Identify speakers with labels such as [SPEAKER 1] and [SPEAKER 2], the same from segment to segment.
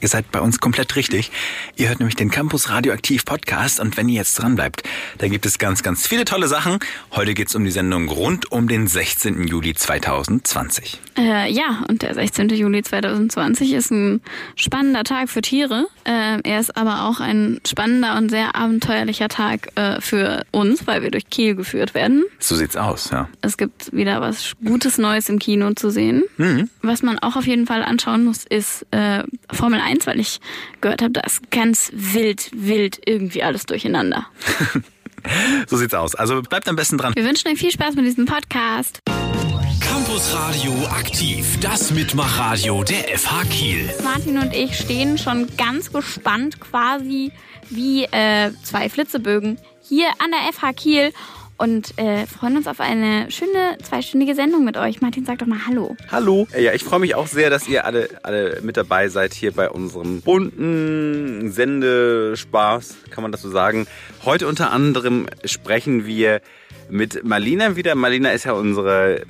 [SPEAKER 1] Ihr seid bei uns komplett richtig. Ihr hört nämlich den Campus Radioaktiv Podcast und wenn ihr jetzt dran bleibt, da gibt es ganz, ganz viele tolle Sachen. Heute geht's um die Sendung rund um den 16. Juli 2020.
[SPEAKER 2] Äh, ja, und der 16. Juli 2020 ist ein spannender Tag für Tiere. Äh, er ist aber auch ein spannender und sehr abenteuerlicher Tag äh, für uns, weil wir durch Kiel geführt werden.
[SPEAKER 1] So sieht's aus, ja.
[SPEAKER 2] Es gibt wieder was Gutes Neues im Kino zu sehen.
[SPEAKER 1] Mhm.
[SPEAKER 2] Was man auch auf jeden Fall anschauen muss, ist äh, Formel 1, weil ich gehört habe, da ist ganz wild, wild irgendwie alles durcheinander.
[SPEAKER 1] So sieht's aus. Also bleibt am besten dran.
[SPEAKER 2] Wir wünschen euch viel Spaß mit diesem Podcast.
[SPEAKER 3] Campus Radio aktiv, das Mitmachradio der FH Kiel.
[SPEAKER 2] Martin und ich stehen schon ganz gespannt quasi wie äh, zwei Flitzebögen hier an der FH Kiel und äh, freuen uns auf eine schöne zweistündige Sendung mit euch. Martin, sag doch mal Hallo.
[SPEAKER 4] Hallo. Ja, ich freue mich auch sehr, dass ihr alle, alle mit dabei seid hier bei unserem bunten Sendespaß, kann man das so sagen. Heute unter anderem sprechen wir mit Marlina wieder. Marlina ist ja unsere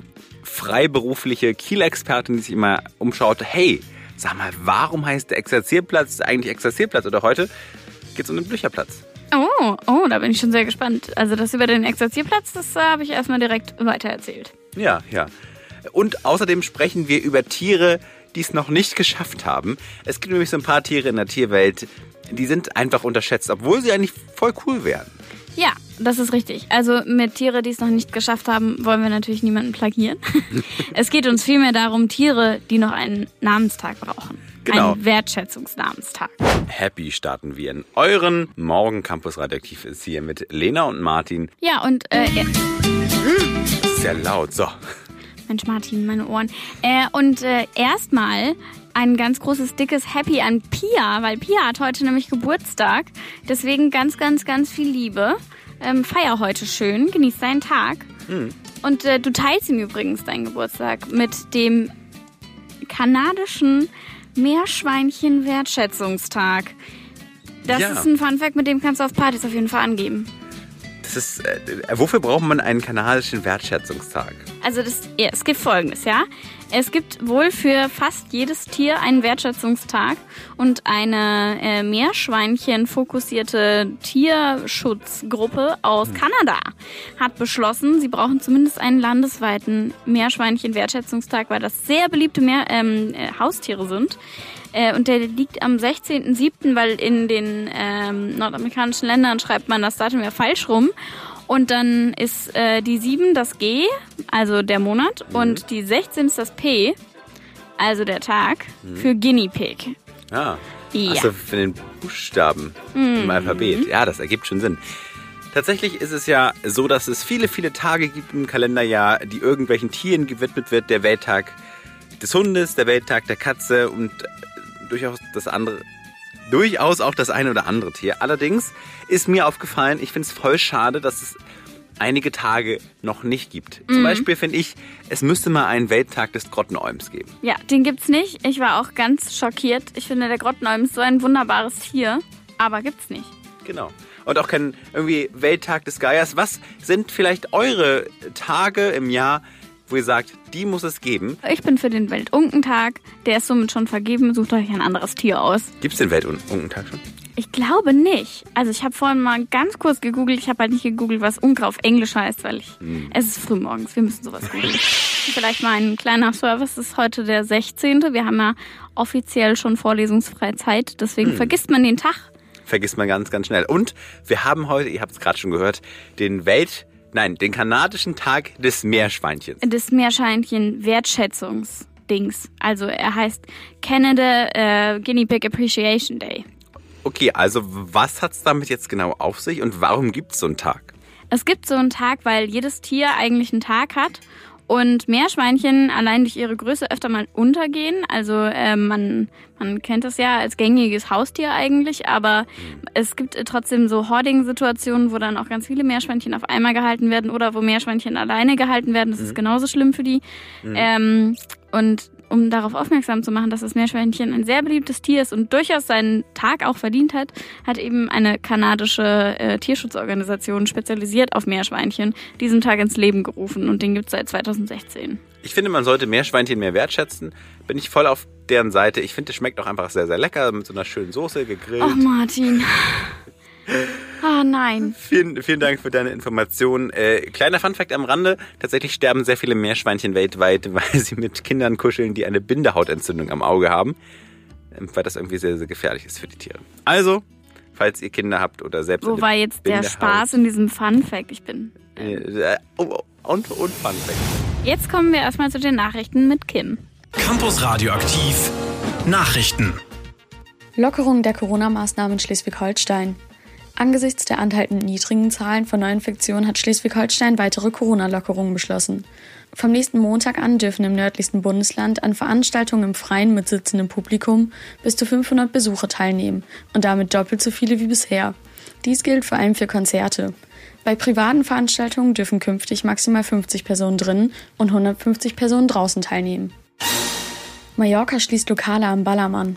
[SPEAKER 4] freiberufliche Kiel-Expertin, die sich immer umschaut. Hey, sag mal, warum heißt der Exerzierplatz eigentlich Exerzierplatz? Oder heute geht es um den Blücherplatz.
[SPEAKER 2] Oh, oh, da bin ich schon sehr gespannt. Also das über den Exerzierplatz, das äh, habe ich erstmal direkt weitererzählt.
[SPEAKER 4] Ja, ja. Und außerdem sprechen wir über Tiere, die es noch nicht geschafft haben. Es gibt nämlich so ein paar Tiere in der Tierwelt, die sind einfach unterschätzt, obwohl sie eigentlich voll cool wären.
[SPEAKER 2] Ja, das ist richtig. Also mit Tiere, die es noch nicht geschafft haben, wollen wir natürlich niemanden plagieren. es geht uns vielmehr darum, Tiere, die noch einen Namenstag brauchen.
[SPEAKER 4] Genau.
[SPEAKER 2] Einen Wertschätzungsnamenstag.
[SPEAKER 4] Happy starten wir in euren Morgen Campus Radioaktiv ist hier mit Lena und Martin.
[SPEAKER 2] Ja, und äh,
[SPEAKER 4] Das ist sehr laut. So.
[SPEAKER 2] Mensch Martin, meine Ohren. Äh, und äh, erstmal ein ganz großes, dickes Happy an Pia, weil Pia hat heute nämlich Geburtstag. Deswegen ganz, ganz, ganz viel Liebe. Ähm, feier heute schön, genieß deinen Tag. Und äh, du teilst ihm übrigens deinen Geburtstag mit dem kanadischen Meerschweinchen-Wertschätzungstag. Das
[SPEAKER 4] Ja.
[SPEAKER 2] ist ein Funfact, mit dem kannst du auf Partys auf jeden Fall angeben.
[SPEAKER 4] Das ist, äh, wofür braucht man einen kanadischen Wertschätzungstag?
[SPEAKER 2] Also das, ja, es gibt Folgendes, ja. Es gibt wohl für fast jedes Tier einen Wertschätzungstag und eine äh, Meerschweinchen-fokussierte Tierschutzgruppe aus Kanada hat beschlossen, sie brauchen zumindest einen landesweiten Meerschweinchen-Wertschätzungstag, weil das sehr beliebte Meer, ähm, äh, Haustiere sind. Äh, und der liegt am 16.07., weil in den ähm, nordamerikanischen Ländern schreibt man das Datum ja falsch rum. Und dann ist äh, die 7 das G, also der Monat, und die 16 ist das P, also der Tag, für Guinea Pig.
[SPEAKER 4] Ah,
[SPEAKER 2] Ja.
[SPEAKER 4] also für den Buchstaben im Alphabet. Ja, das ergibt schon Sinn. Tatsächlich ist es ja so, dass es viele, viele Tage gibt im Kalenderjahr, die irgendwelchen Tieren gewidmet wird. Der Welttag des Hundes, der Welttag der Katze und durchaus das andere, durchaus auch das eine oder andere Tier. Allerdings ist mir aufgefallen, ich finde es voll schade, dass es einige Tage noch nicht gibt. Zum Beispiel finde ich, es müsste mal einen Welttag des Grottenolms geben.
[SPEAKER 2] Ja, den gibt's nicht. Ich war auch ganz schockiert. Ich finde, der Grottenolm ist so ein wunderbares Tier, aber gibt's nicht.
[SPEAKER 4] Genau. Und auch kein irgendwie Welttag des Geiers. Was sind vielleicht eure Tage im Jahr, wo ihr sagt, die muss es geben?
[SPEAKER 2] Ich bin für den Weltunkentag. Der ist somit schon vergeben. Sucht euch ein anderes Tier aus.
[SPEAKER 4] Gibt es den Weltunkentag schon?
[SPEAKER 2] Ich glaube nicht. Also ich habe vorhin mal ganz kurz gegoogelt. Ich habe halt nicht gegoogelt, was Unkraut auf Englisch heißt, weil ich es ist früh morgens. Wir müssen sowas googeln. Vielleicht mal ein kleiner Service. Es ist heute der 16. Wir haben ja offiziell schon vorlesungsfreie Zeit. Deswegen vergisst man den Tag.
[SPEAKER 4] Vergisst man ganz, ganz schnell. Und wir haben heute, ihr habt es gerade schon gehört, den Welt, nein, den kanadischen Tag des Meerschweinchens.
[SPEAKER 2] des Meerschweinchen Wertschätzungsdings. Also er heißt Canada äh, Guinea Pig Appreciation Day.
[SPEAKER 4] Okay, also was hat's damit jetzt genau auf sich und warum gibt's so einen Tag?
[SPEAKER 2] Es gibt so einen Tag, weil jedes Tier eigentlich einen Tag hat und Meerschweinchen allein durch ihre Größe öfter mal untergehen. Also äh, man, man kennt das ja als gängiges Haustier eigentlich, aber es gibt äh, trotzdem so Hoarding-Situationen, wo dann auch ganz viele Meerschweinchen auf einmal gehalten werden oder wo Meerschweinchen alleine gehalten werden. Das ist genauso schlimm für die. Ähm, und um darauf aufmerksam zu machen, dass das Meerschweinchen ein sehr beliebtes Tier ist und durchaus seinen Tag auch verdient hat, hat eben eine kanadische äh, Tierschutzorganisation spezialisiert auf Meerschweinchen diesen Tag ins Leben gerufen und den gibt es seit 2016.
[SPEAKER 4] Ich finde, man sollte Meerschweinchen mehr wertschätzen. Bin ich voll auf deren Seite. Ich finde, es schmeckt auch einfach sehr, sehr lecker mit so einer schönen Soße gegrillt.
[SPEAKER 2] Oh, Martin. Ah, nein.
[SPEAKER 4] Vielen, vielen Dank für deine Information. Äh, kleiner Funfact am Rande. Tatsächlich sterben sehr viele Meerschweinchen weltweit, weil sie mit Kindern kuscheln, die eine Bindehautentzündung am Auge haben. Ähm, weil das irgendwie sehr, sehr gefährlich ist für die Tiere. Also, falls ihr Kinder habt oder selbst
[SPEAKER 2] Wo
[SPEAKER 4] eine
[SPEAKER 2] war jetzt der
[SPEAKER 4] Bindehaut-
[SPEAKER 2] Spaß in diesem Funfact? Ich bin.
[SPEAKER 4] Äh, oh, oh, und, und Funfact.
[SPEAKER 2] Jetzt kommen wir erstmal zu den Nachrichten mit Kim.
[SPEAKER 3] Campus Radioaktiv Nachrichten.
[SPEAKER 5] Lockerung der Corona-Maßnahmen in Schleswig-Holstein. Angesichts der anhaltend niedrigen Zahlen von Neuinfektionen hat Schleswig-Holstein weitere Corona-Lockerungen beschlossen. Vom nächsten Montag an dürfen im nördlichsten Bundesland an Veranstaltungen im Freien mit sitzendem Publikum bis zu 500 Besucher teilnehmen und damit doppelt so viele wie bisher. Dies gilt vor allem für Konzerte. Bei privaten Veranstaltungen dürfen künftig maximal 50 Personen drinnen und 150 Personen draußen teilnehmen. Mallorca schließt Lokale am Ballermann.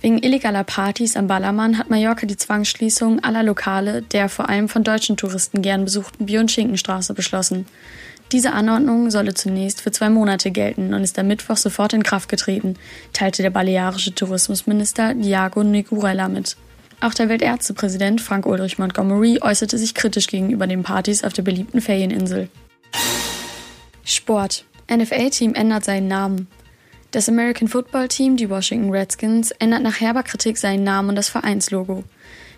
[SPEAKER 5] Wegen illegaler Partys am Ballermann hat Mallorca die Zwangsschließung aller Lokale der vor allem von deutschen Touristen gern besuchten Bier- und Schinkenstraße beschlossen. Diese Anordnung solle zunächst für zwei Monate gelten und ist am Mittwoch sofort in Kraft getreten, teilte der balearische Tourismusminister Diago Negurella mit. Auch der Weltärztepräsident Frank Ulrich Montgomery äußerte sich kritisch gegenüber den Partys auf der beliebten Ferieninsel. Sport. NFL-Team ändert seinen Namen. Das American Football Team, die Washington Redskins, ändert nach herber Kritik seinen Namen und das Vereinslogo.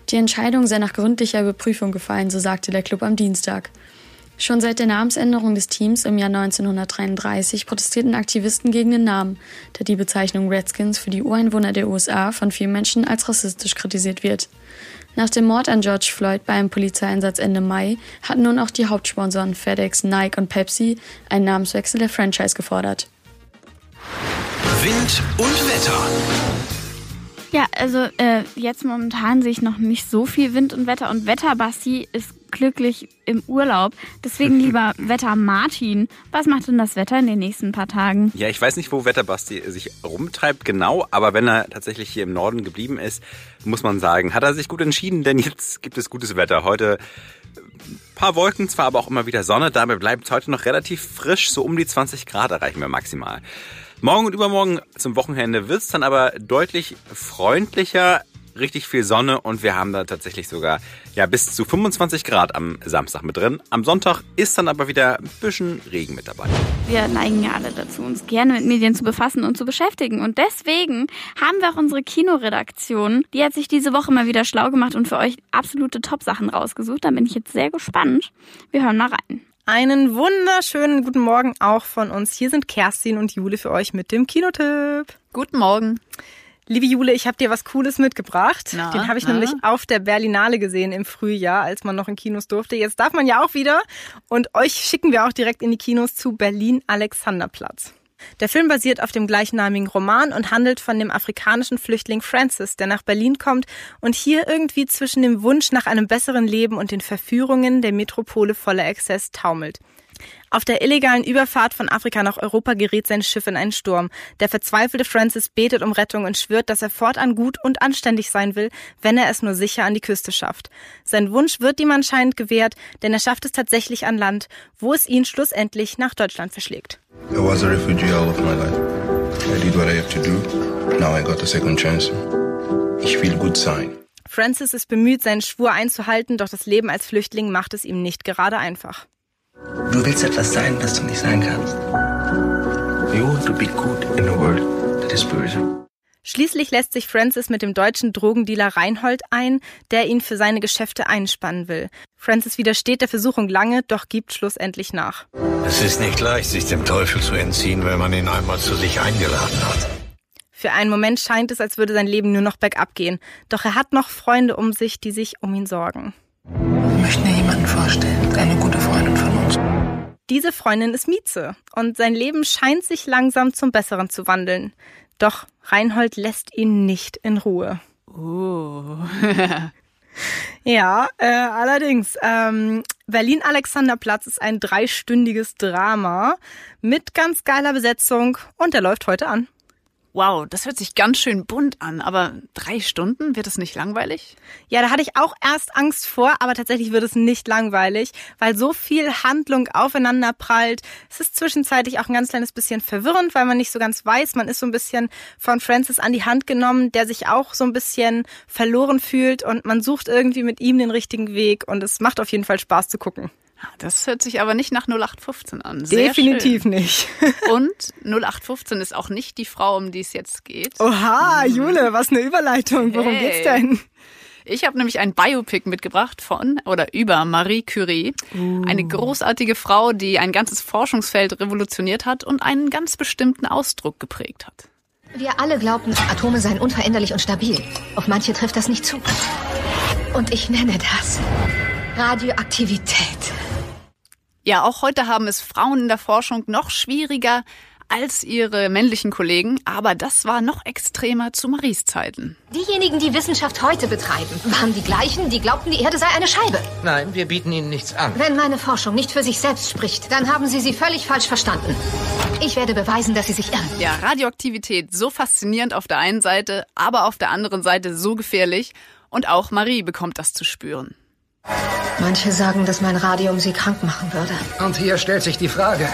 [SPEAKER 5] Die Entscheidung sei nach gründlicher Überprüfung gefallen, so sagte der Club am Dienstag. Schon seit der Namensänderung des Teams im Jahr 1933 protestierten Aktivisten gegen den Namen, da die Bezeichnung Redskins für die Ureinwohner der USA von vielen Menschen als rassistisch kritisiert wird. Nach dem Mord an George Floyd bei einem Polizeieinsatz Ende Mai hatten nun auch die Hauptsponsoren FedEx, Nike und Pepsi einen Namenswechsel der Franchise gefordert.
[SPEAKER 3] Wind und Wetter.
[SPEAKER 2] Ja, also äh, jetzt momentan sehe ich noch nicht so viel Wind und Wetter und Wetterbasti ist glücklich im Urlaub. Deswegen lieber Wetter Martin, was macht denn das Wetter in den nächsten paar Tagen?
[SPEAKER 4] Ja, ich weiß nicht, wo Wetterbasti sich rumtreibt, genau, aber wenn er tatsächlich hier im Norden geblieben ist, muss man sagen, hat er sich gut entschieden, denn jetzt gibt es gutes Wetter. Heute ein paar Wolken, zwar aber auch immer wieder Sonne, dabei bleibt es heute noch relativ frisch, so um die 20 Grad erreichen wir maximal. Morgen und übermorgen zum Wochenende wird es dann aber deutlich freundlicher, richtig viel Sonne und wir haben da tatsächlich sogar ja bis zu 25 Grad am Samstag mit drin. Am Sonntag ist dann aber wieder ein bisschen Regen mit dabei.
[SPEAKER 2] Wir neigen ja alle dazu, uns gerne mit Medien zu befassen und zu beschäftigen. Und deswegen haben wir auch unsere Kinoredaktion. Die hat sich diese Woche mal wieder schlau gemacht und für euch absolute Top-Sachen rausgesucht. Da bin ich jetzt sehr gespannt. Wir hören mal rein.
[SPEAKER 6] Einen wunderschönen guten Morgen auch von uns. Hier sind Kerstin und Jule für euch mit dem Kinotipp.
[SPEAKER 7] Guten Morgen.
[SPEAKER 6] Liebe Jule, ich habe dir was Cooles mitgebracht.
[SPEAKER 7] Na,
[SPEAKER 6] Den habe ich
[SPEAKER 7] na?
[SPEAKER 6] nämlich auf der Berlinale gesehen im Frühjahr, als man noch in Kinos durfte. Jetzt darf man ja auch wieder. Und euch schicken wir auch direkt in die Kinos zu Berlin Alexanderplatz. Der Film basiert auf dem gleichnamigen Roman und handelt von dem afrikanischen Flüchtling Francis, der nach Berlin kommt und hier irgendwie zwischen dem Wunsch nach einem besseren Leben und den Verführungen der Metropole voller Exzess taumelt. Auf der illegalen Überfahrt von Afrika nach Europa gerät sein Schiff in einen Sturm. Der verzweifelte Francis betet um Rettung und schwört, dass er fortan gut und anständig sein will, wenn er es nur sicher an die Küste schafft. Sein Wunsch wird ihm anscheinend gewährt, denn er schafft es tatsächlich an Land, wo es ihn schlussendlich nach Deutschland verschlägt.
[SPEAKER 8] I was a refugee all of my life. I did what I have to do. Now I got a second chance. Ich will gut sein.
[SPEAKER 6] Francis ist bemüht, seinen Schwur einzuhalten, doch das Leben als Flüchtling macht es ihm nicht gerade einfach.
[SPEAKER 8] Du willst etwas sein, das du nicht sein kannst. You want to be good in a world that is böse.
[SPEAKER 6] Schließlich lässt sich Francis mit dem deutschen Drogendealer Reinhold ein, der ihn für seine Geschäfte einspannen will. Francis widersteht der Versuchung lange, doch gibt schlussendlich nach.
[SPEAKER 9] Es ist nicht leicht, sich dem Teufel zu entziehen, wenn man ihn einmal zu sich eingeladen hat.
[SPEAKER 6] Für einen Moment scheint es, als würde sein Leben nur noch bergab gehen. Doch er hat noch Freunde um sich, die sich um ihn sorgen.
[SPEAKER 8] Ich möchte mir jemanden vorstellen,
[SPEAKER 6] Diese Freundin ist Mieze und sein Leben scheint sich langsam zum Besseren zu wandeln. Doch Reinhold lässt ihn nicht in Ruhe.
[SPEAKER 7] Oh.
[SPEAKER 6] Ja, äh, allerdings. Ähm, Berlin-Alexanderplatz ist ein dreistündiges Drama mit ganz geiler Besetzung und der läuft heute an.
[SPEAKER 7] Wow, das hört sich ganz schön bunt an, aber drei Stunden, wird es nicht langweilig?
[SPEAKER 6] Ja, da hatte ich auch erst Angst vor, aber tatsächlich wird es nicht langweilig, weil so viel Handlung aufeinander prallt. Es ist zwischenzeitlich auch ein ganz kleines bisschen verwirrend, weil man nicht so ganz weiß. Man ist so ein bisschen von Francis an die Hand genommen, der sich auch so ein bisschen verloren fühlt und man sucht irgendwie mit ihm den richtigen Weg und es macht auf jeden Fall Spaß zu gucken.
[SPEAKER 7] Das hört sich aber nicht nach 0815 an. Sehr
[SPEAKER 6] Definitiv
[SPEAKER 7] schön.
[SPEAKER 6] nicht.
[SPEAKER 7] Und 0815 ist auch nicht die Frau, um die es jetzt geht.
[SPEAKER 6] Oha, Jule, was eine Überleitung. Worum
[SPEAKER 7] Hey.
[SPEAKER 6] geht's denn?
[SPEAKER 7] Ich habe nämlich ein Biopic mitgebracht von oder über Marie Curie. Eine großartige Frau, die ein ganzes Forschungsfeld revolutioniert hat und einen ganz bestimmten Ausdruck geprägt hat.
[SPEAKER 10] Wir alle glaubten, Atome seien unveränderlich und stabil. Auf manche trifft das nicht zu. Und ich nenne das Radioaktivität.
[SPEAKER 7] Ja, auch heute haben es Frauen in der Forschung noch schwieriger als ihre männlichen Kollegen, aber das war noch extremer zu Maries Zeiten.
[SPEAKER 10] Diejenigen, die Wissenschaft heute betreiben, waren die gleichen, die glaubten, die Erde sei eine Scheibe.
[SPEAKER 11] Nein, wir bieten Ihnen nichts an.
[SPEAKER 10] Wenn meine Forschung nicht für sich selbst spricht, dann haben Sie sie völlig falsch verstanden. Ich werde beweisen, dass Sie sich irren.
[SPEAKER 7] Ja, Radioaktivität so faszinierend auf der einen Seite, aber auf der anderen Seite so gefährlich und auch Marie bekommt das zu spüren.
[SPEAKER 10] Manche sagen, dass mein Radium Sie krank machen würde.
[SPEAKER 11] Und hier stellt sich die Frage,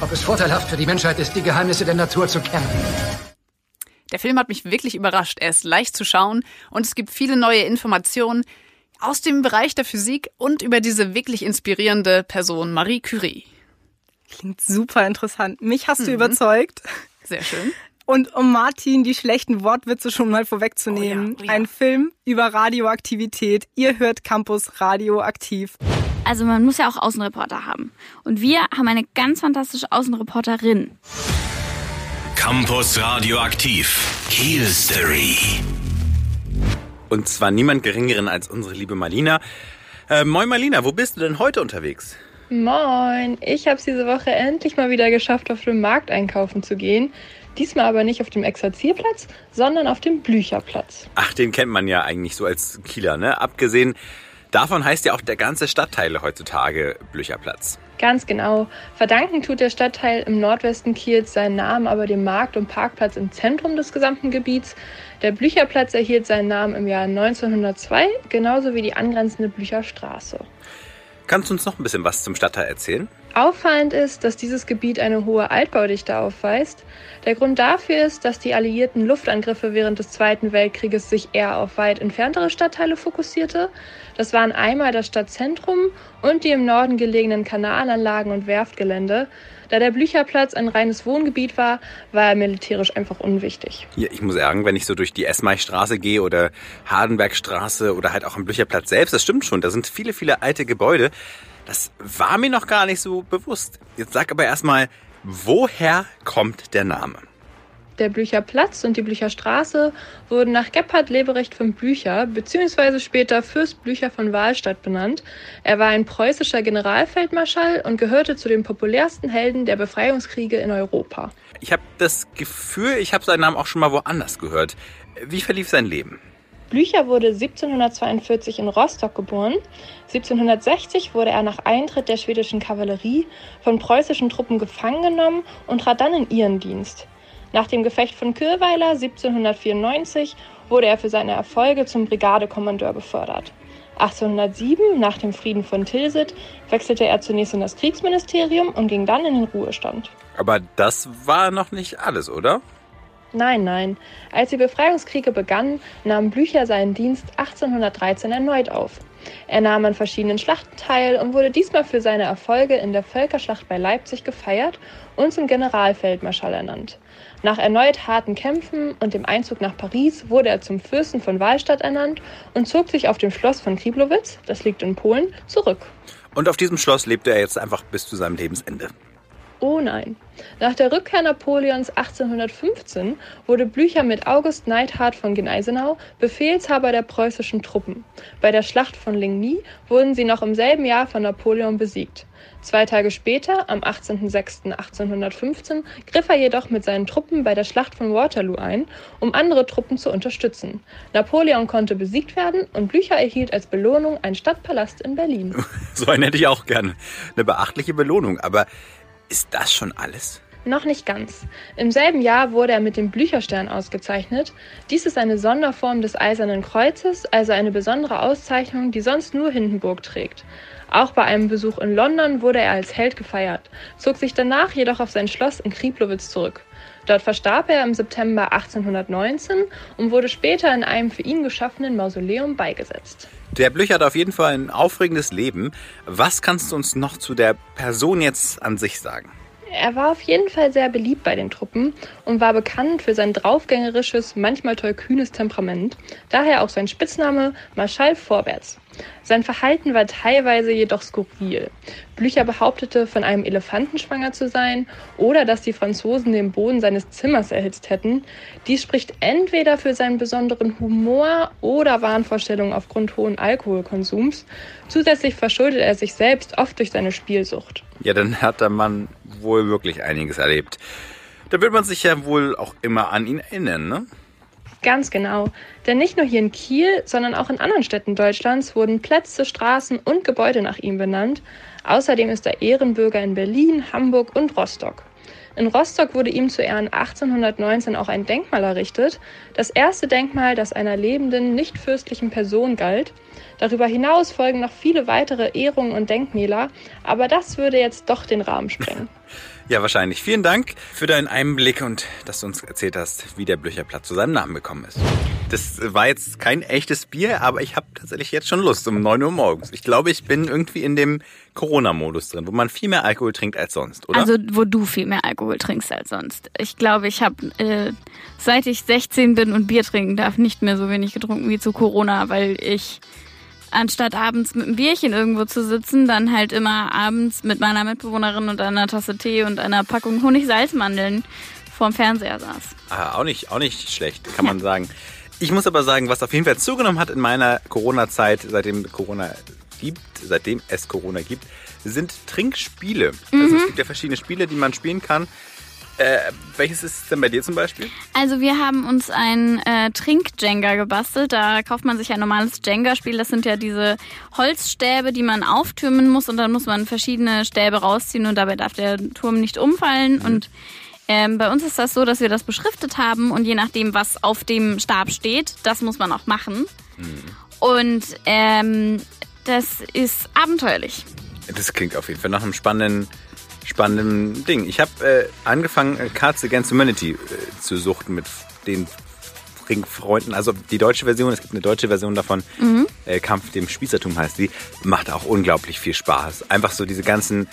[SPEAKER 11] ob es vorteilhaft für die Menschheit ist, die Geheimnisse der Natur zu kennen.
[SPEAKER 7] Der Film hat mich wirklich überrascht. Er ist leicht zu schauen und es gibt viele neue Informationen aus dem Bereich der Physik und über diese wirklich inspirierende Person Marie Curie.
[SPEAKER 6] Klingt super interessant. Mich hast du überzeugt.
[SPEAKER 7] Sehr schön.
[SPEAKER 6] Und um Martin die schlechten Wortwitze schon mal vorwegzunehmen,
[SPEAKER 7] Oh ja, oh ja.
[SPEAKER 6] ein Film über Radioaktivität. Ihr hört Campus Radioaktiv.
[SPEAKER 2] Also man muss ja auch Außenreporter haben. Und wir haben eine ganz fantastische Außenreporterin.
[SPEAKER 3] Campus Radioaktiv. Kiel Story.
[SPEAKER 4] Und zwar niemand geringeren als unsere liebe Marlina. Äh, moin Marlina, wo bist du denn heute unterwegs?
[SPEAKER 12] Moin, ich habe es diese Woche endlich mal wieder geschafft, auf dem Markt einkaufen zu gehen. Diesmal aber nicht auf dem Exerzierplatz, sondern auf dem Blücherplatz.
[SPEAKER 4] Ach, den kennt man ja eigentlich so als Kieler, ne? Abgesehen davon heißt ja auch der ganze Stadtteil heutzutage Blücherplatz.
[SPEAKER 12] Ganz genau. Verdanken tut der Stadtteil im Nordwesten Kiels seinen Namen aber dem Markt- und Parkplatz im Zentrum des gesamten Gebiets. Der Blücherplatz erhielt seinen Namen im Jahr 1902, genauso wie die angrenzende Blücherstraße.
[SPEAKER 4] Kannst du uns noch ein bisschen was zum Stadtteil erzählen?
[SPEAKER 12] Auffallend ist, dass dieses Gebiet eine hohe Altbaudichte aufweist. Der Grund dafür ist, dass die alliierten Luftangriffe während des Zweiten Weltkrieges sich eher auf weit entferntere Stadtteile fokussierte. Das waren einmal das Stadtzentrum und die im Norden gelegenen Kanalanlagen und Werftgelände. Da der Blücherplatz ein reines Wohngebiet war, war er militärisch einfach unwichtig.
[SPEAKER 4] Ja, ich muss sagen, wenn ich so durch die Esmeichstraße gehe oder Hardenbergstraße oder halt auch am Blücherplatz selbst, das stimmt schon, da sind viele, viele alte Gebäude. Das war mir noch gar nicht so bewusst. Jetzt sag aber erstmal, woher kommt der Name?
[SPEAKER 12] Der Blücherplatz und die Blücherstraße wurden nach Gebhard Leberecht von Blücher bzw. später Fürst Blücher von Wahlstatt benannt. Er war ein preußischer Generalfeldmarschall und gehörte zu den populärsten Helden der Befreiungskriege in Europa.
[SPEAKER 4] Ich habe das Gefühl, ich habe seinen Namen auch schon mal woanders gehört. Wie verlief sein Leben?
[SPEAKER 12] Blücher wurde 1742 in Rostock geboren. 1760 wurde er nach Eintritt der schwedischen Kavallerie von preußischen Truppen gefangen genommen und trat dann in ihren Dienst. Nach dem Gefecht von Kirweiler 1794 wurde er für seine Erfolge zum Brigadekommandeur befördert. 1807, nach dem Frieden von Tilsit, wechselte er zunächst in das Kriegsministerium und ging dann in den Ruhestand.
[SPEAKER 4] Aber das war noch nicht alles, oder?
[SPEAKER 12] Nein, nein. Als die Befreiungskriege begannen, nahm Blücher seinen Dienst 1813 erneut auf. Er nahm an verschiedenen Schlachten teil und wurde diesmal für seine Erfolge in der Völkerschlacht bei Leipzig gefeiert und zum Generalfeldmarschall ernannt. Nach erneut harten Kämpfen und dem Einzug nach Paris wurde er zum Fürsten von Wahlstatt ernannt und zog sich auf dem Schloss von Kriblowitz, das liegt in Polen, zurück.
[SPEAKER 4] Und auf diesem Schloss lebte er jetzt einfach bis zu seinem Lebensende.
[SPEAKER 12] Oh nein. Nach der Rückkehr Napoleons 1815 wurde Blücher mit August Neidhart von Gneisenau Befehlshaber der preußischen Truppen. Bei der Schlacht von Ligny wurden sie noch im selben Jahr von Napoleon besiegt. Zwei Tage später, am 18.06.1815, griff er jedoch mit seinen Truppen bei der Schlacht von Waterloo ein, um andere Truppen zu unterstützen. Napoleon konnte besiegt werden und Blücher erhielt als Belohnung einen Stadtpalast in Berlin.
[SPEAKER 4] So einen hätte ich auch gerne. Eine beachtliche Belohnung. Aber ist das schon alles?
[SPEAKER 12] Noch nicht ganz. Im selben Jahr wurde er mit dem Blücherstern ausgezeichnet. Dies ist eine Sonderform des Eisernen Kreuzes, also eine besondere Auszeichnung, die sonst nur Hindenburg trägt. Auch bei einem Besuch in London wurde er als Held gefeiert, zog sich danach jedoch auf sein Schloss in Kriplowitz zurück. Dort verstarb er im September 1819 und wurde später in einem für ihn geschaffenen Mausoleum beigesetzt.
[SPEAKER 4] Der Blücher hat auf jeden Fall ein aufregendes Leben. Was kannst du uns noch zu der Person jetzt an sich sagen?
[SPEAKER 12] Er war auf jeden Fall sehr beliebt bei den Truppen und war bekannt für sein draufgängerisches, manchmal tollkühnes Temperament, daher auch sein Spitzname Marschall Vorwärts. Sein Verhalten war teilweise jedoch skurril. Blücher behauptete, von einem Elefanten schwanger zu sein oder dass die Franzosen den Boden seines Zimmers erhitzt hätten. Dies spricht entweder für seinen besonderen Humor oder Wahnvorstellungen aufgrund hohen Alkoholkonsums. Zusätzlich verschuldet er sich selbst oft durch seine Spielsucht.
[SPEAKER 4] Ja, dann hat der Mann wohl wirklich einiges erlebt. Da wird man sich ja wohl auch immer an ihn erinnern, ne?
[SPEAKER 12] Ganz genau. Denn nicht nur hier in Kiel, sondern auch in anderen Städten Deutschlands wurden Plätze, Straßen und Gebäude nach ihm benannt. Außerdem ist er Ehrenbürger in Berlin, Hamburg und Rostock. In Rostock wurde ihm zu Ehren 1819 auch ein Denkmal errichtet, das erste Denkmal, das einer lebenden, nicht fürstlichen Person galt. Darüber hinaus folgen noch viele weitere Ehrungen und Denkmäler, aber das würde jetzt doch den Rahmen sprengen.
[SPEAKER 4] Ja, wahrscheinlich. Vielen Dank für deinen Einblick und dass du uns erzählt hast, wie der Blücherplatz zu seinem Namen gekommen ist. Das war jetzt kein echtes Bier, aber ich habe tatsächlich jetzt schon Lust um 9 Uhr morgens. Ich glaube, ich bin irgendwie in dem Corona-Modus drin, wo man viel mehr Alkohol trinkt als sonst, oder?
[SPEAKER 2] Also wo du viel mehr Alkohol trinkst als sonst. Ich glaube, ich habe äh, seit ich 16 bin und Bier trinken darf, nicht mehr so wenig getrunken wie zu Corona, weil ich anstatt abends mit einem Bierchen irgendwo zu sitzen, dann halt immer abends mit meiner Mitbewohnerin und einer Tasse Tee und einer Packung Honig-Salzmandeln vorm Fernseher saß.
[SPEAKER 4] Ah, auch nicht, auch nicht schlecht, kann ja. man sagen. Ich muss aber sagen, was auf jeden Fall zugenommen hat in meiner Corona-Zeit, seitdem Corona gibt, seitdem es Corona gibt, sind Trinkspiele. Mhm. Also es gibt ja verschiedene Spiele, die man spielen kann. Äh, welches ist es denn bei dir zum Beispiel?
[SPEAKER 2] Also wir haben uns ein äh, Trink-Jenga gebastelt. Da kauft man sich ein normales Jenga-Spiel. Das sind ja diese Holzstäbe, die man auftürmen muss und dann muss man verschiedene Stäbe rausziehen und dabei darf der Turm nicht umfallen. Mhm. Und ähm, bei uns ist das so, dass wir das beschriftet haben und je nachdem, was auf dem Stab steht, das muss man auch machen. Mhm. Und ähm, das ist abenteuerlich.
[SPEAKER 4] Das klingt auf jeden Fall nach einem spannenden spannendem Ding. Ich habe äh, angefangen, äh, Cards Against Humanity äh, zu suchten mit den Freunden. Also die deutsche Version, es gibt eine deutsche Version davon, mhm. äh, Kampf dem Spießertum heißt die, macht auch unglaublich viel Spaß. Einfach so diese ganzen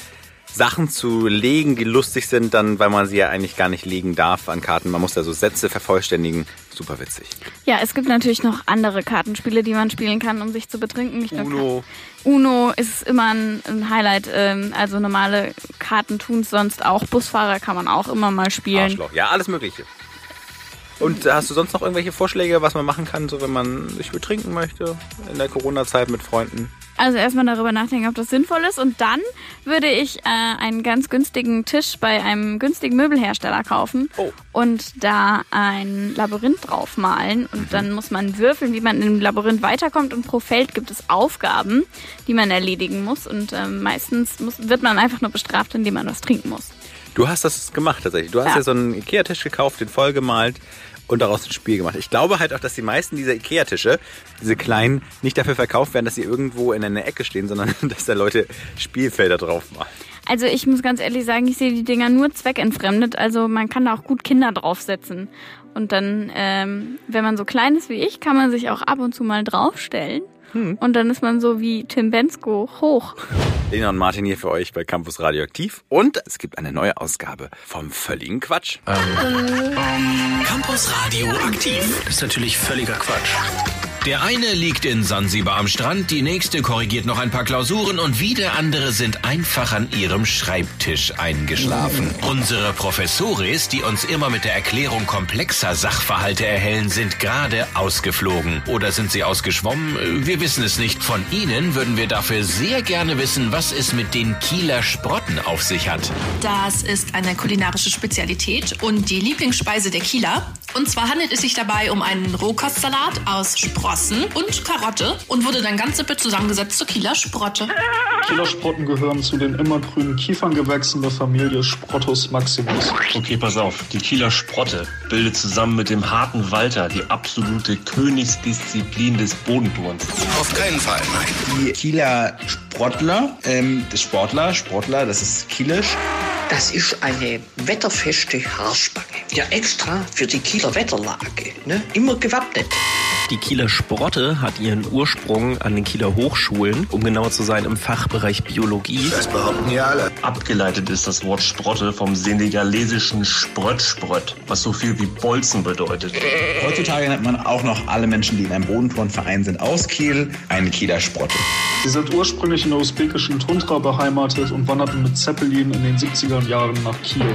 [SPEAKER 4] Sachen zu legen, die lustig sind, dann, weil man sie ja eigentlich gar nicht legen darf an Karten. Man muss da so Sätze vervollständigen. Super witzig.
[SPEAKER 2] Ja, es gibt natürlich noch andere Kartenspiele, die man spielen kann, um sich zu betrinken. Nicht
[SPEAKER 4] Uno.
[SPEAKER 2] Uno ist immer ein, ein Highlight. Ähm, also normale Karten tun es sonst auch. Busfahrer kann man auch immer mal spielen.
[SPEAKER 4] Arschloch. Ja, alles Mögliche. Und hast du sonst noch irgendwelche Vorschläge, was man machen kann, so wenn man sich betrinken möchte in der Corona-Zeit mit Freunden?
[SPEAKER 2] Also erstmal darüber nachdenken, ob das sinnvoll ist. Und dann würde ich äh, einen ganz günstigen Tisch bei einem günstigen Möbelhersteller kaufen
[SPEAKER 4] oh.
[SPEAKER 2] und da ein Labyrinth draufmalen. Und mhm. dann muss man würfeln, wie man im Labyrinth weiterkommt. Und pro Feld gibt es Aufgaben, die man erledigen muss. Und äh, meistens muss, wird man einfach nur bestraft, indem man was trinken muss.
[SPEAKER 4] Du hast das gemacht tatsächlich. Du hast ja, ja so einen Ikea-Tisch gekauft, den vollgemalt und daraus ein Spiel gemacht. Ich glaube halt auch, dass die meisten dieser Ikea-Tische, diese kleinen, nicht dafür verkauft werden, dass sie irgendwo in einer Ecke stehen, sondern dass da Leute Spielfelder drauf machen.
[SPEAKER 2] Also ich muss ganz ehrlich sagen, ich sehe die Dinger nur zweckentfremdet. Also man kann da auch gut Kinder draufsetzen. Und dann, ähm, wenn man so klein ist wie ich, kann man sich auch ab und zu mal draufstellen. Hm. Und dann ist man so wie Tim Bensko hoch.
[SPEAKER 4] Lena und Martin hier für euch bei Campus Radioaktiv. Und es gibt eine neue Ausgabe vom völligen Quatsch.
[SPEAKER 3] Ähm. Campus Radioaktiv ist natürlich völliger Quatsch. Der eine liegt in Sansibar am Strand, die nächste korrigiert noch ein paar Klausuren und wieder andere sind einfach an ihrem Schreibtisch eingeschlafen. Unsere Professoris, die uns immer mit der Erklärung komplexer Sachverhalte erhellen, sind gerade ausgeflogen. Oder sind sie ausgeschwommen? Wir wissen es nicht. Von Ihnen würden wir dafür sehr gerne wissen, was es mit den Kieler Sprotten auf sich hat.
[SPEAKER 13] Das ist eine kulinarische Spezialität und die Lieblingsspeise der Kieler. Und zwar handelt es sich dabei um einen Rohkostsalat aus Sprossen und Karotte und wurde dann ganz simpel zusammengesetzt zur Kieler Sprotte.
[SPEAKER 14] Kieler-Sprotten gehören zu den immergrünen Kieferngewächsen der Familie Sprottus maximus.
[SPEAKER 15] Okay, pass auf. Die Kieler Sprotte bildet zusammen mit dem harten Walter die absolute Königsdisziplin des Bodenturns.
[SPEAKER 8] Auf keinen Fall, nein.
[SPEAKER 16] Die Kieler Sprottler, ähm, das Sportler, Sportler, das ist Kielisch.
[SPEAKER 17] Das ist eine wetterfeste Haarspange. Ja, extra für die Kieler Wetterlage. Ne? Immer gewappnet.
[SPEAKER 18] Die Kieler Sprotte hat ihren Ursprung an den Kieler Hochschulen, um genauer zu sein im Fachbereich Biologie.
[SPEAKER 8] Das behaupten ja alle.
[SPEAKER 15] Abgeleitet ist das Wort Sprotte vom senegalesischen Sprött-Sprött, was so viel wie Bolzen bedeutet.
[SPEAKER 16] Heutzutage nennt man auch noch alle Menschen, die in einem Bodenturnverein sind, aus Kiel, eine Kieler Sprotte.
[SPEAKER 14] Sie sind ursprünglich in der usbekischen Tundra beheimatet und wanderten mit Zeppelin in den 70er Jahren nach Kiel.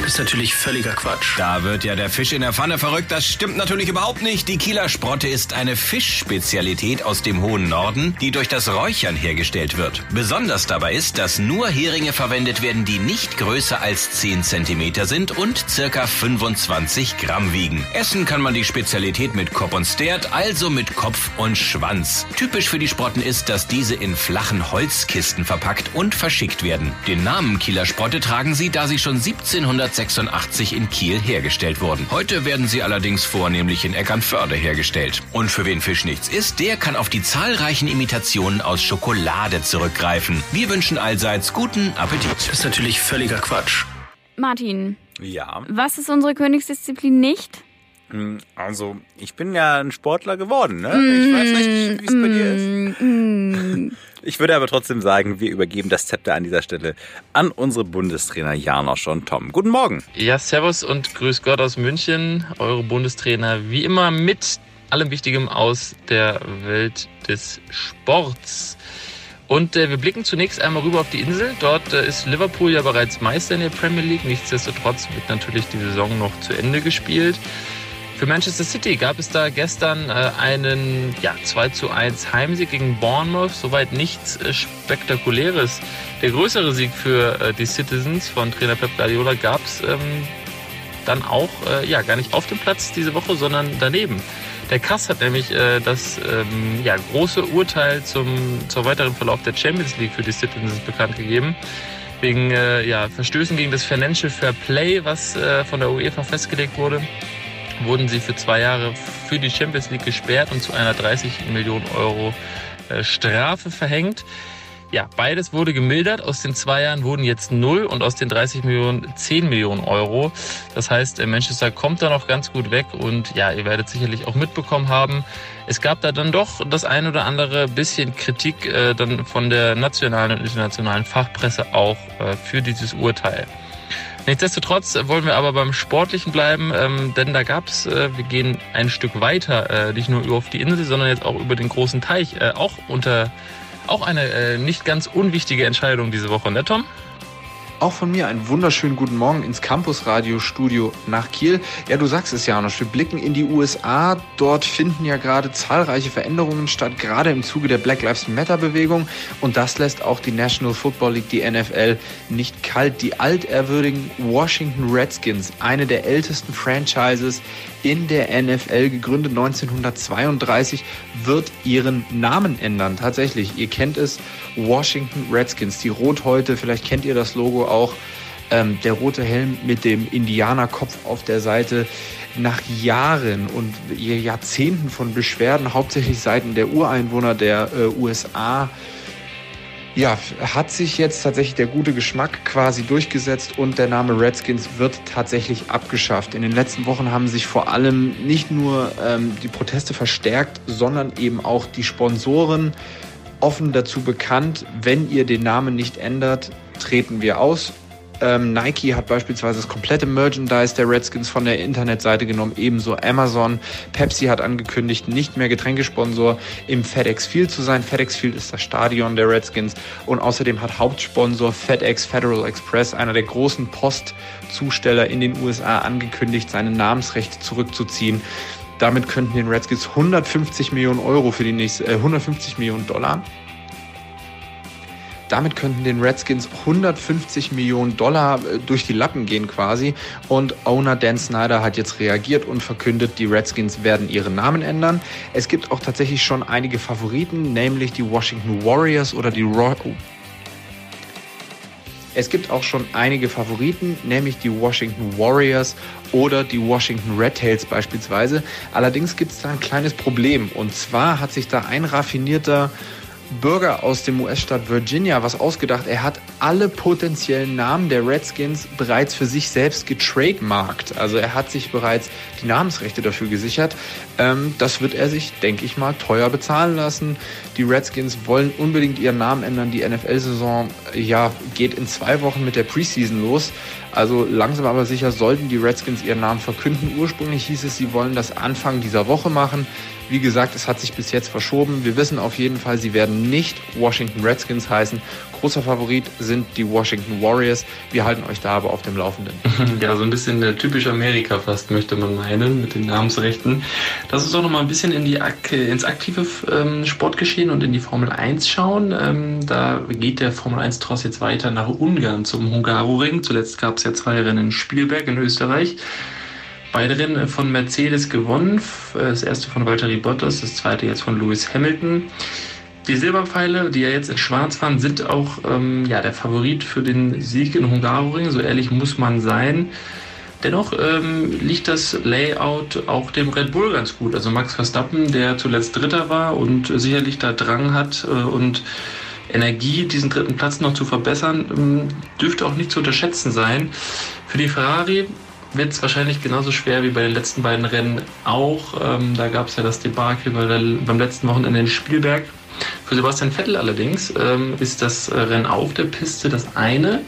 [SPEAKER 18] Das ist natürlich völliger Quatsch.
[SPEAKER 3] Da wird ja der Fisch in der Pfanne verrückt. Das stimmt natürlich überhaupt nicht. Die Kieler Sprotte ist eine Fischspezialität aus dem hohen Norden, die durch das Räuchern hergestellt wird. Besonders dabei ist, dass nur Heringe verwendet werden, die nicht größer als 10 cm sind und circa 25 Gramm wiegen. Essen kann man die Spezialität mit Kopf und Stert, also mit Kopf und Schwanz. Typisch für die Sprotten ist, dass diese in flachen Holzkisten verpackt und verschickt werden. Den Namen Kieler Sprotte tragen sie, da sie schon 1786 in Kiel hergestellt wurden. Heute werden sie allerdings vornehmlich in Eckernförde hergestellt. Und für wen Fisch nichts ist, der kann auf die zahlreichen Imitationen aus Schokolade zurückgreifen. Wir wünschen allseits guten Appetit.
[SPEAKER 18] Das ist natürlich völliger Quatsch.
[SPEAKER 2] Martin,
[SPEAKER 4] Ja,
[SPEAKER 2] was ist unsere Königsdisziplin nicht?
[SPEAKER 4] Hm, also ich bin ja ein Sportler geworden, ne? Ich weiß nicht, wie es bei dir ist.
[SPEAKER 2] Mm,
[SPEAKER 4] Ich würde aber trotzdem sagen, wir übergeben das Zepter an dieser Stelle an unsere Bundestrainer Janosch und Tom. Guten Morgen.
[SPEAKER 19] Ja, Servus und Grüß Gott aus München, eure Bundestrainer, wie immer mit allem Wichtigem aus der Welt des Sports. Und äh, wir blicken zunächst einmal rüber auf die Insel. Dort äh, ist Liverpool ja bereits Meister in der Premier League. Nichtsdestotrotz wird natürlich die Saison noch zu Ende gespielt. Für Manchester City gab es da gestern äh, einen ja, 2 zu 1 Heimsieg gegen Bournemouth. Soweit nichts äh, Spektakuläres. Der größere Sieg für äh, die Citizens von Trainer Pep Guardiola gab es ähm, dann auch äh, ja, gar nicht auf dem Platz diese Woche, sondern daneben. Der Kass hat nämlich äh, das ähm, ja, große Urteil zum, zur weiteren Verlauf der Champions League für die Citizens bekannt gegeben. Wegen äh, ja, Verstößen gegen das Financial Fair Play, was äh, von der UEFA festgelegt wurde, wurden sie für zwei Jahre für die Champions League gesperrt und zu einer 30 Millionen Euro äh, Strafe verhängt. Ja, beides wurde gemildert. Aus den zwei Jahren wurden jetzt null und aus den 30 Millionen 10 Millionen Euro. Das heißt, äh, Manchester kommt da noch ganz gut weg und ja, ihr werdet sicherlich auch mitbekommen haben, es gab da dann doch das ein oder andere bisschen Kritik äh, dann von der nationalen und internationalen Fachpresse auch äh, für dieses Urteil. Nichtsdestotrotz wollen wir aber beim Sportlichen bleiben, ähm, denn da gab's, äh, wir gehen ein Stück weiter, äh, nicht nur über auf die Insel, sondern jetzt auch über den großen Teich, äh, auch unter auch eine äh, nicht ganz unwichtige Entscheidung diese Woche, ne Tom?
[SPEAKER 20] Auch von mir einen wunderschönen guten Morgen ins Campus-Radio-Studio nach Kiel. Ja, du sagst es ja noch, wir blicken in die USA. Dort finden ja gerade zahlreiche Veränderungen statt, gerade im Zuge der Black Lives Matter-Bewegung. Und das lässt auch die National Football League, die NFL, nicht kalt. Die altehrwürdigen Washington Redskins, eine der ältesten Franchises in der NFL, gegründet 1932, wird ihren Namen ändern. Tatsächlich, ihr kennt es, Washington Redskins, die Rothäute, vielleicht kennt ihr das Logo auch. Ähm, der rote Helm mit dem Indianerkopf auf der Seite. Nach Jahren und Jahrzehnten von Beschwerden, hauptsächlich seiten der Ureinwohner der äh, USA, ja, hat sich jetzt tatsächlich der gute Geschmack quasi durchgesetzt und der Name Redskins wird tatsächlich abgeschafft. In den letzten Wochen haben sich vor allem nicht nur ähm, die Proteste verstärkt, sondern eben auch die Sponsoren offen dazu bekannt, wenn ihr den Namen nicht ändert, treten wir aus. Ähm, Nike hat beispielsweise das komplette Merchandise der Redskins von der Internetseite genommen, ebenso Amazon. Pepsi hat angekündigt, nicht mehr Getränkesponsor im FedEx Field zu sein. FedEx Field ist das Stadion der Redskins und außerdem hat Hauptsponsor FedEx Federal Express, einer der großen Postzusteller in den USA, angekündigt, seine Namensrechte zurückzuziehen. Damit könnten den Redskins 150 Millionen Euro für die nächste, äh, 150 Millionen Dollar damit könnten den Redskins 150 Millionen Dollar äh, durch die Lappen gehen quasi. Und Owner Dan Snyder hat jetzt reagiert und verkündet, die Redskins werden ihren Namen ändern. Es gibt auch tatsächlich schon einige Favoriten, nämlich die Washington Warriors oder die Roy oh. Es gibt auch schon einige Favoriten, nämlich die Washington Warriors oder die Washington Red Tails beispielsweise. Allerdings gibt es da ein kleines Problem. Und zwar hat sich da ein raffinierter Bürger aus dem US-Staat Virginia was ausgedacht. Er hat alle potenziellen Namen der Redskins bereits für sich selbst getrademarkt. Also er hat sich bereits die Namensrechte dafür gesichert. Ähm, das wird er sich, denke ich mal, teuer bezahlen lassen. Die Redskins wollen unbedingt ihren Namen ändern. Die NFL-Saison ja, geht in zwei Wochen mit der Preseason los. Also langsam aber sicher sollten die Redskins ihren Namen verkünden. Ursprünglich hieß es, sie wollen das Anfang dieser Woche machen. Wie gesagt, es hat sich bis jetzt verschoben. Wir wissen auf jeden Fall, sie werden nicht Washington Redskins heißen. Großer Favorit sind die Washington Warriors. Wir halten euch da aber auf dem Laufenden.
[SPEAKER 19] Ja, so ein bisschen der typische Amerika fast, möchte man meinen, mit den Namensrechten. Lass uns auch noch mal ein bisschen in die, ins aktive ähm, Sportgeschehen und in die Formel 1 schauen. Ähm, da geht der Formel 1 Tross jetzt weiter nach Ungarn zum Hungaroring. Zuletzt gab es ja zwei Rennen in Spielberg in Österreich. Beide Rennen von Mercedes gewonnen. Das erste von Valtteri Bottas, das zweite jetzt von Lewis Hamilton. Die Silberpfeile, die ja jetzt in Schwarz fahren, sind auch ähm, ja, der Favorit für den Sieg in Hungaroring. So ehrlich muss man sein. Dennoch ähm, liegt das Layout auch dem Red Bull ganz gut. Also Max Verstappen, der zuletzt Dritter war und sicherlich da Drang hat äh, und Energie, diesen dritten Platz noch zu verbessern, ähm, dürfte auch nicht zu unterschätzen sein. Für die Ferrari wird es wahrscheinlich genauso schwer wie bei den letzten beiden Rennen auch. Ähm, da gab es ja das Debakel bei der, beim letzten Wochenende in Spielberg. Für Sebastian Vettel allerdings ähm, ist das Rennen auf der Piste das eine.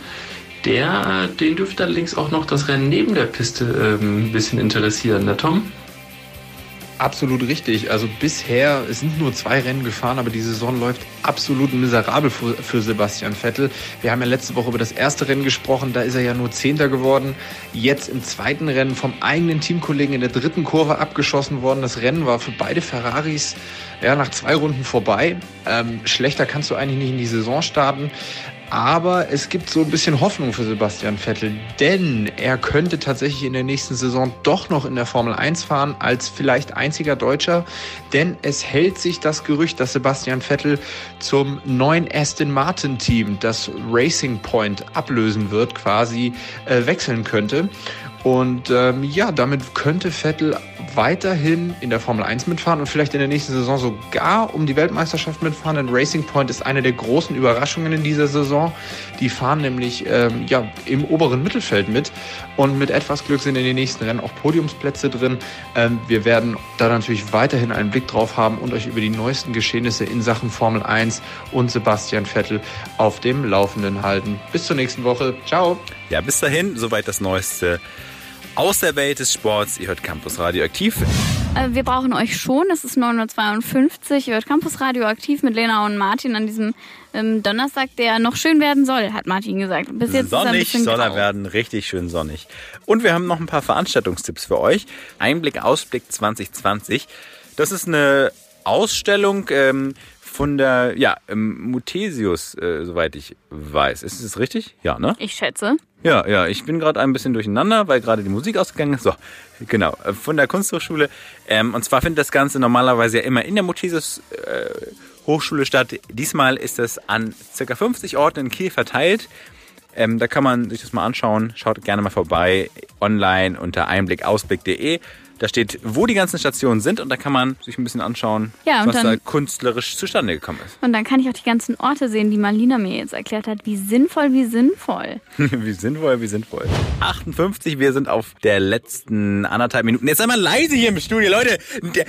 [SPEAKER 19] Der, den dürfte allerdings auch noch das Rennen neben der Piste ähm, ein bisschen interessieren, ne Tom?
[SPEAKER 20] Absolut richtig. Also bisher sind nur zwei Rennen gefahren, aber die Saison läuft absolut miserabel für, für, Sebastian Vettel. Wir haben ja letzte Woche über das erste Rennen gesprochen, da ist er ja nur Zehnter geworden. Jetzt im zweiten Rennen vom eigenen Teamkollegen in der dritten Kurve abgeschossen worden. Das Rennen war für beide Ferraris ja, nach zwei Runden vorbei. Ähm, schlechter kannst du eigentlich nicht in die Saison starten. Aber es gibt so ein bisschen Hoffnung für Sebastian Vettel, denn er könnte tatsächlich in der nächsten Saison doch noch in der Formel 1 fahren als vielleicht einziger Deutscher, denn es hält sich das Gerücht, dass Sebastian Vettel zum neuen Aston Martin Team, das Racing Point ablösen wird, quasi äh, wechseln könnte. Und ähm, ja, damit könnte Vettel weiterhin in der Formel 1 mitfahren und vielleicht in der nächsten Saison sogar um die Weltmeisterschaft mitfahren. Denn Racing Point ist eine der großen Überraschungen in dieser Saison. Die fahren nämlich ähm, ja, im oberen Mittelfeld mit und mit etwas Glück sind in den nächsten Rennen auch Podiumsplätze drin. Ähm, wir werden da natürlich weiterhin einen Blick drauf haben und euch über die neuesten Geschehnisse in Sachen Formel 1 und Sebastian Vettel auf dem Laufenden halten. Bis zur nächsten Woche. Ciao.
[SPEAKER 4] Ja, bis dahin, soweit das Neueste aus der Welt des Sports. Ihr hört Campus Radioaktiv.
[SPEAKER 2] Äh, wir brauchen euch schon. Es ist 9.52 Ihr hört Campus Radioaktiv mit Lena und Martin an diesem ähm, Donnerstag, der noch schön werden soll, hat Martin gesagt.
[SPEAKER 4] Bis jetzt sonnig ist er soll er werden, richtig schön sonnig. Und wir haben noch ein paar Veranstaltungstipps für euch. Einblick, Ausblick 2020. Das ist eine Ausstellung ähm, von der, ja, ähm, Muthesius, äh, soweit ich weiß. Ist es richtig? Ja, ne?
[SPEAKER 2] Ich schätze.
[SPEAKER 4] Ja, ja, ich bin gerade ein bisschen durcheinander, weil gerade die Musik ausgegangen ist. So, genau, äh, von der Kunsthochschule. Ähm, und zwar findet das Ganze normalerweise ja immer in der Muthesius äh, Hochschule statt. Diesmal ist es an ca. 50 Orten in Kiel verteilt. Ähm, da kann man sich das mal anschauen. Schaut gerne mal vorbei online unter einblickausblick.de. Da steht, wo die ganzen Stationen sind und da kann man sich ein bisschen anschauen, ja, was dann, da künstlerisch zustande gekommen ist.
[SPEAKER 2] Und dann kann ich auch die ganzen Orte sehen, die Marlina mir jetzt erklärt hat. Wie sinnvoll, wie sinnvoll.
[SPEAKER 4] wie sinnvoll, wie sinnvoll. 58, wir sind auf der letzten anderthalb Minuten. Jetzt sei mal leise hier im Studio, Leute. Der,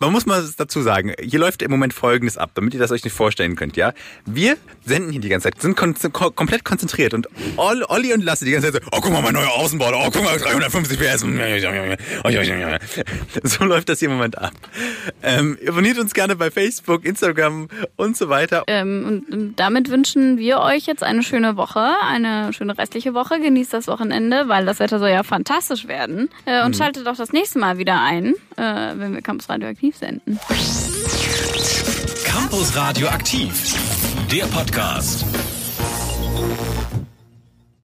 [SPEAKER 4] Man muss mal dazu sagen, hier läuft im Moment Folgendes ab, damit ihr das euch nicht vorstellen könnt, ja? Wir senden hier die ganze Zeit, sind kon komplett konzentriert und Olli, Olli und Lasse die ganze Zeit so, oh, guck mal, mein neuer Außenbord, oh, guck mal, 350 PS. So läuft das hier im Moment ab. Ähm, abonniert uns gerne bei Facebook, Instagram und so weiter.
[SPEAKER 2] Ähm, und damit wünschen wir euch jetzt eine schöne Woche, eine schöne restliche Woche. Genießt das Wochenende, weil das Wetter soll ja fantastisch werden. Äh, und
[SPEAKER 4] Mhm.
[SPEAKER 2] schaltet auch das nächste Mal wieder ein, äh, wenn wir Campus Radioaktiv senden.
[SPEAKER 3] Campus Radioaktiv, der Podcast.